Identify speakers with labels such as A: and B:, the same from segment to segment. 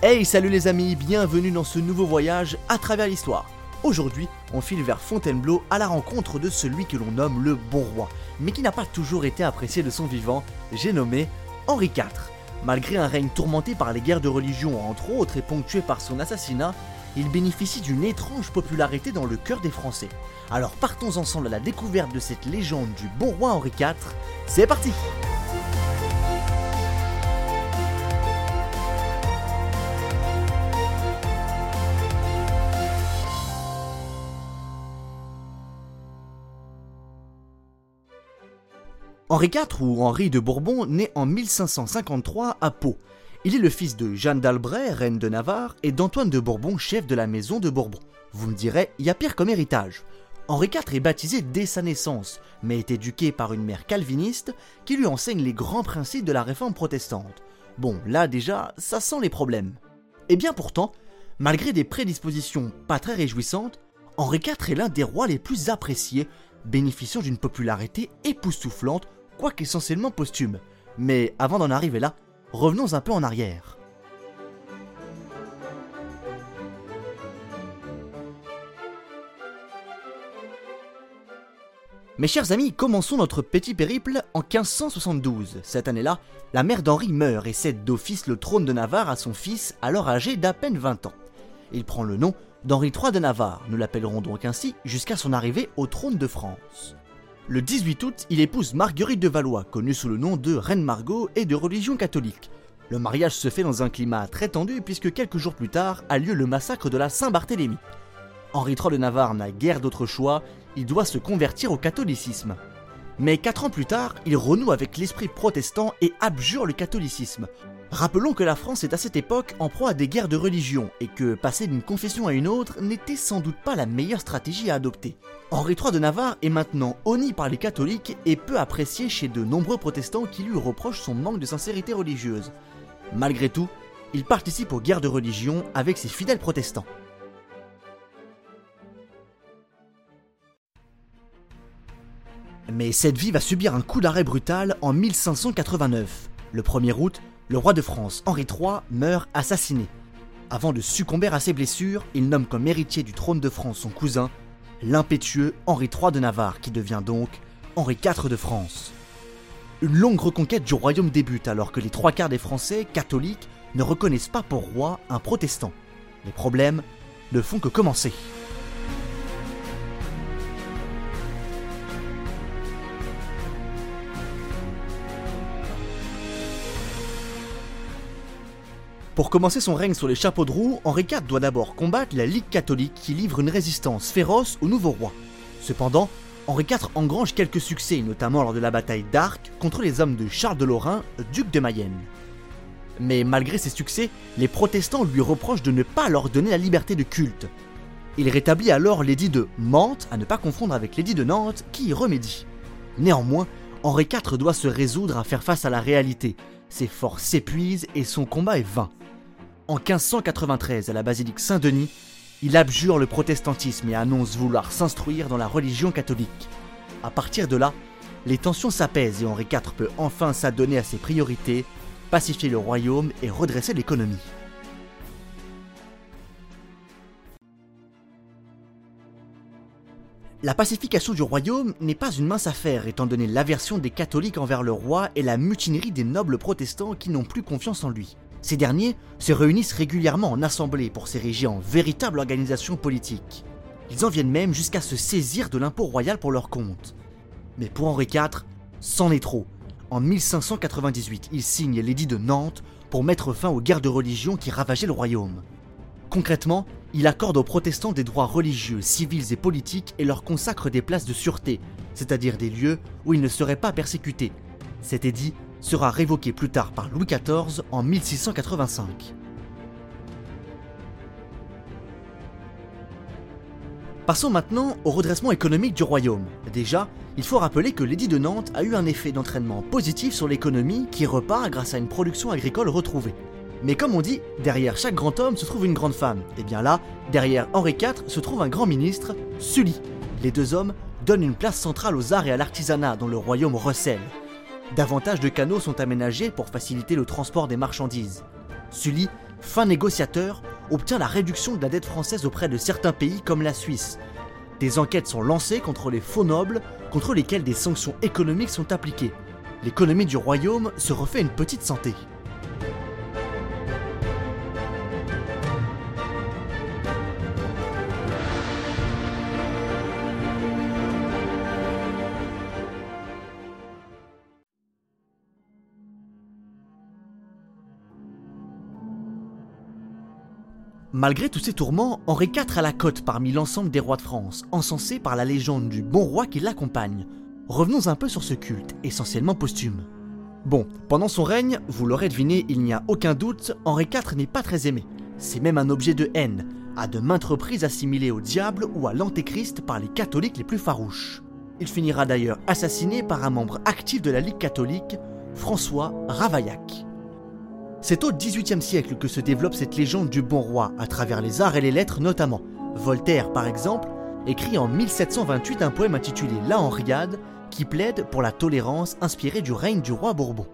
A: Hey salut les amis, bienvenue dans ce nouveau voyage à travers l'histoire. Aujourd'hui, on file vers Fontainebleau à la rencontre de celui que l'on nomme le bon roi, mais qui n'a pas toujours été apprécié de son vivant, j'ai nommé Henri IV. Malgré un règne tourmenté par les guerres de religion entre autres et ponctué par son assassinat, il bénéficie d'une étrange popularité dans le cœur des Français. Alors partons ensemble à la découverte de cette légende du bon roi Henri IV. C'est parti Henri IV ou Henri de Bourbon naît en 1553 à Pau. Il est le fils de Jeanne d'Albret, reine de Navarre, et d'Antoine de Bourbon, chef de la maison de Bourbon. Vous me direz, il y a pire comme héritage. Henri IV est baptisé dès sa naissance, mais est éduqué par une mère calviniste qui lui enseigne les grands principes de la réforme protestante. Bon, là déjà, ça sent les problèmes. Et bien pourtant, malgré des prédispositions pas très réjouissantes, Henri IV est l'un des rois les plus appréciés, bénéficiant d'une popularité époustouflante quoique essentiellement posthume. Mais avant d'en arriver là, revenons un peu en arrière. Mes chers amis, commençons notre petit périple en 1572. Cette année-là, la mère d'Henri meurt et cède d'office le trône de Navarre à son fils, alors âgé d'à peine 20 ans. Il prend le nom d'Henri III de Navarre, nous l'appellerons donc ainsi jusqu'à son arrivée au trône de France. Le 18 août, il épouse Marguerite de Valois, connue sous le nom de Reine Margot et de religion catholique. Le mariage se fait dans un climat très tendu puisque quelques jours plus tard a lieu le massacre de la Saint-Barthélemy. Henri III de Navarre n'a guère d'autre choix, il doit se convertir au catholicisme. Mais quatre ans plus tard, il renoue avec l'esprit protestant et abjure le catholicisme. Rappelons que la France est à cette époque en proie à des guerres de religion et que passer d'une confession à une autre n'était sans doute pas la meilleure stratégie à adopter. Henri III de Navarre est maintenant honni par les catholiques et peu apprécié chez de nombreux protestants qui lui reprochent son manque de sincérité religieuse. Malgré tout, il participe aux guerres de religion avec ses fidèles protestants. Mais cette vie va subir un coup d'arrêt brutal en 1589. Le 1er août, le roi de France, Henri III, meurt assassiné. Avant de succomber à ses blessures, il nomme comme héritier du trône de France son cousin, l'impétueux Henri III de Navarre, qui devient donc Henri IV de France. Une longue reconquête du royaume débute alors que les trois quarts des Français, catholiques, ne reconnaissent pas pour roi un protestant. Les problèmes ne font que commencer. Pour commencer son règne sur les chapeaux de roue, Henri IV doit d'abord combattre la Ligue catholique qui livre une résistance féroce au nouveau roi. Cependant, Henri IV engrange quelques succès, notamment lors de la bataille d'Arc contre les hommes de Charles de Lorrain, duc de Mayenne. Mais malgré ses succès, les protestants lui reprochent de ne pas leur donner la liberté de culte. Il rétablit alors l'édit de Mantes, à ne pas confondre avec l'édit de Nantes, qui y remédie. Néanmoins, Henri IV doit se résoudre à faire face à la réalité. Ses forces s'épuisent et son combat est vain. En 1593, à la basilique Saint-Denis, il abjure le protestantisme et annonce vouloir s'instruire dans la religion catholique. À partir de là, les tensions s'apaisent et Henri IV peut enfin s'adonner à ses priorités, pacifier le royaume et redresser l'économie. La pacification du royaume n'est pas une mince affaire étant donné l'aversion des catholiques envers le roi et la mutinerie des nobles protestants qui n'ont plus confiance en lui. Ces derniers se réunissent régulièrement en assemblée pour s'ériger en véritable organisation politique. Ils en viennent même jusqu'à se saisir de l'impôt royal pour leur compte. Mais pour Henri IV, c'en est trop. En 1598, il signe l'édit de Nantes pour mettre fin aux guerres de religion qui ravageaient le royaume. Concrètement, il accorde aux protestants des droits religieux, civils et politiques et leur consacre des places de sûreté, c'est-à-dire des lieux où ils ne seraient pas persécutés. Cet édit sera révoqué plus tard par Louis XIV en 1685. Passons maintenant au redressement économique du royaume. Déjà, il faut rappeler que l'édit de Nantes a eu un effet d'entraînement positif sur l'économie qui repart grâce à une production agricole retrouvée. Mais comme on dit, derrière chaque grand homme se trouve une grande femme. Et bien là, derrière Henri IV se trouve un grand ministre, Sully. Les deux hommes donnent une place centrale aux arts et à l'artisanat dont le royaume recèle. Davantage de canaux sont aménagés pour faciliter le transport des marchandises. Sully fin négociateur, obtient la réduction de la dette française auprès de certains pays comme la Suisse. Des enquêtes sont lancées contre les faux nobles, contre lesquels des sanctions économiques sont appliquées. L'économie du royaume se refait une petite santé. Malgré tous ces tourments, Henri IV a la cote parmi l'ensemble des rois de France, encensé par la légende du bon roi qui l'accompagne. Revenons un peu sur ce culte, essentiellement posthume. Bon, pendant son règne, vous l'aurez deviné, il n'y a aucun doute, Henri IV n'est pas très aimé. C'est même un objet de haine, à de maintes reprises assimilé au diable ou à l'antéchrist par les catholiques les plus farouches. Il finira d'ailleurs assassiné par un membre actif de la Ligue catholique, François Ravaillac. C'est au XVIIIe siècle que se développe cette légende du bon roi, à travers les arts et les lettres notamment. Voltaire, par exemple, écrit en 1728 un poème intitulé La Henriade, qui plaide pour la tolérance inspirée du règne du roi Bourbon.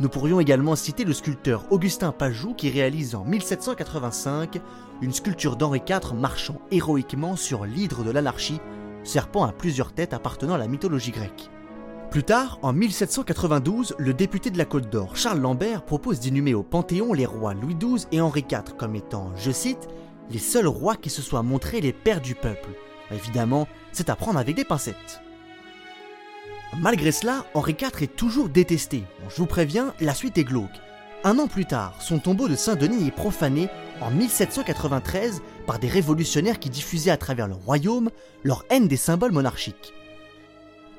A: Nous pourrions également citer le sculpteur Augustin Pajou qui réalise en 1785 une sculpture d'Henri IV marchant héroïquement sur l'hydre de l'anarchie, serpent à plusieurs têtes appartenant à la mythologie grecque. Plus tard, en 1792, le député de la Côte d'Or, Charles Lambert, propose d'inhumer au Panthéon les rois Louis XII et Henri IV comme étant, je cite, les seuls rois qui se soient montrés les pères du peuple. Évidemment, c'est à prendre avec des pincettes. Malgré cela, Henri IV est toujours détesté. je vous préviens, la suite est glauque. Un an plus tard, son tombeau de Saint-Denis est profané en 1793 par des révolutionnaires qui diffusaient à travers le royaume leur haine des symboles monarchiques.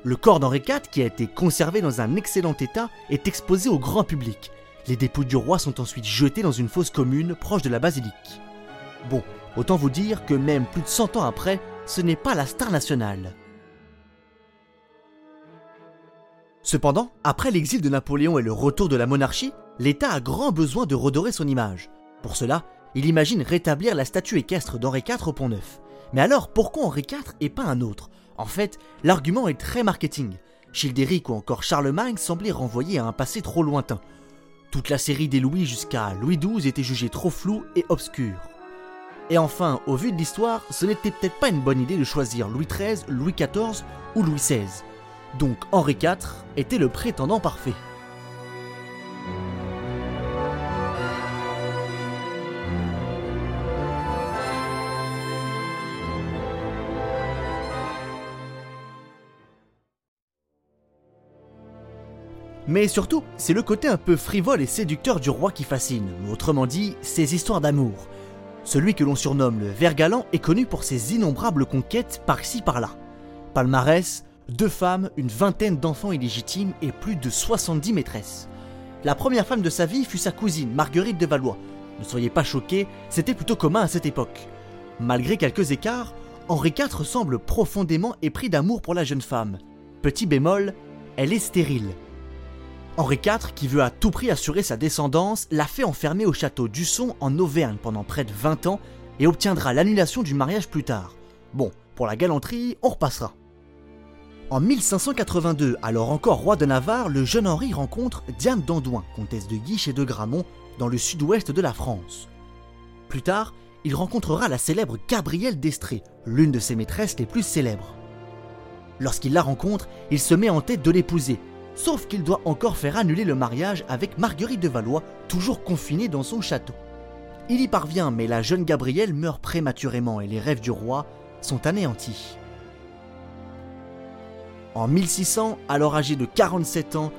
A: Le corps d'Henri IV, qui a été conservé dans un excellent état, est exposé au grand public. Les dépouilles du roi sont ensuite jetées dans une fosse commune proche de la basilique. Bon, autant vous dire que même plus de 100 ans après, ce n'est pas la star nationale. Cependant, après l'exil de Napoléon et le retour de la monarchie, l'État a grand besoin de redorer son image. Pour cela, il imagine rétablir la statue équestre d'Henri IV au Pont Neuf. Mais alors, pourquoi Henri IV et pas un autre? En fait, l'argument est très marketing. Childéric ou encore Charlemagne semblaient renvoyer à un passé trop lointain. Toute la série des Louis jusqu'à Louis XII était jugée trop floue et obscure. Et enfin, au vu de l'histoire, ce n'était peut-être pas une bonne idée de choisir Louis XIII, Louis XIV ou Louis XVI. Donc Henri IV était le prétendant parfait. Mais surtout, c'est le côté un peu frivole et séducteur du roi qui fascine, autrement dit, ses histoires d'amour. Celui que l'on surnomme le Vert Galant est connu pour ses innombrables conquêtes par-ci par-là. Palmarès, deux femmes, une vingtaine d'enfants illégitimes et plus de 70 maîtresses. La première femme de sa vie fut sa cousine, Marguerite de Valois. Ne soyez pas choqués, c'était plutôt commun à cette époque. Malgré quelques écarts, Henri IV semble profondément épris d'amour pour la jeune femme. Petit bémol, elle est stérile. Henri IV, qui veut à tout prix assurer sa descendance, l'a fait enfermer au château d'Usson en Auvergne pendant près de 20 ans et obtiendra l'annulation du mariage plus tard. Bon, pour la galanterie, on repassera. En 1582, alors encore roi de Navarre, le jeune Henri rencontre Diane d'Andouin, comtesse de Guiche et de Gramont, dans le sud-ouest de la France. Plus tard, il rencontrera la célèbre Gabrielle d'Estrée, l'une de ses maîtresses les plus célèbres. Lorsqu'il la rencontre, il se met en tête de l'épouser sauf qu'il doit encore faire annuler le mariage avec Marguerite de Valois, toujours confinée dans son château. Il y parvient, mais la jeune Gabrielle meurt prématurément et les rêves du roi sont anéantis. En 1600, alors âgé de 47 ans,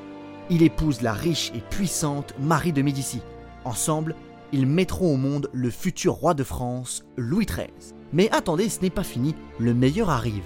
A: il épouse la riche et puissante Marie de Médicis. Ensemble, ils mettront au monde le futur roi de France, Louis XIII. Mais attendez, ce n'est pas fini, le meilleur arrive.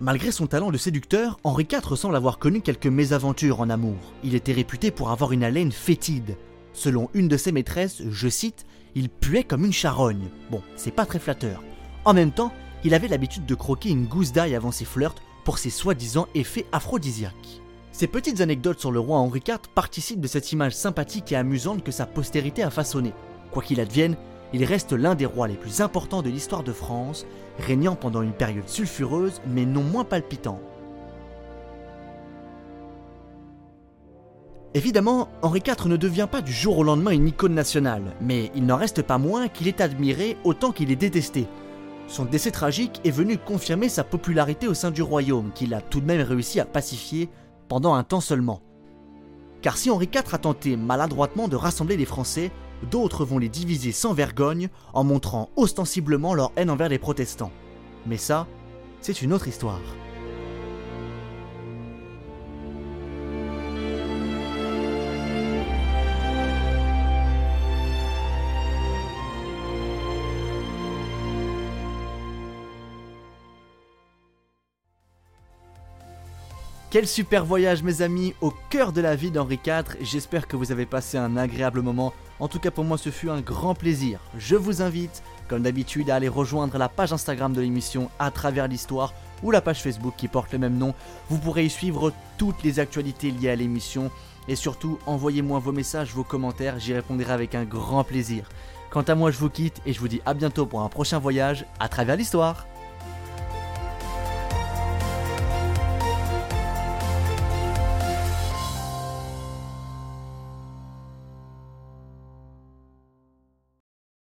A: Malgré son talent de séducteur, Henri IV semble avoir connu quelques mésaventures en amour. Il était réputé pour avoir une haleine fétide. Selon une de ses maîtresses, je cite, il puait comme une charogne. Bon, c'est pas très flatteur. En même temps, il avait l'habitude de croquer une gousse d'ail avant ses flirts pour ses soi-disant effets aphrodisiaques. Ces petites anecdotes sur le roi Henri IV participent de cette image sympathique et amusante que sa postérité a façonnée. Quoi qu'il advienne, il reste l'un des rois les plus importants de l'histoire de France, régnant pendant une période sulfureuse mais non moins palpitante. Évidemment, Henri IV ne devient pas du jour au lendemain une icône nationale, mais il n'en reste pas moins qu'il est admiré autant qu'il est détesté. Son décès tragique est venu confirmer sa popularité au sein du royaume, qu'il a tout de même réussi à pacifier pendant un temps seulement. Car si Henri IV a tenté maladroitement de rassembler les Français, d'autres vont les diviser sans vergogne en montrant ostensiblement leur haine envers les protestants. Mais ça, c'est une autre histoire. Quel super voyage mes amis au cœur de la vie d'Henri IV, j'espère que vous avez passé un agréable moment, en tout cas pour moi ce fut un grand plaisir. Je vous invite, comme d'habitude, à aller rejoindre la page Instagram de l'émission à travers l'histoire ou la page Facebook qui porte le même nom. Vous pourrez y suivre toutes les actualités liées à l'émission et surtout envoyez-moi vos messages, vos commentaires, j'y répondrai avec un grand plaisir. Quant à moi je vous quitte et je vous dis à bientôt pour un prochain voyage à travers l'histoire.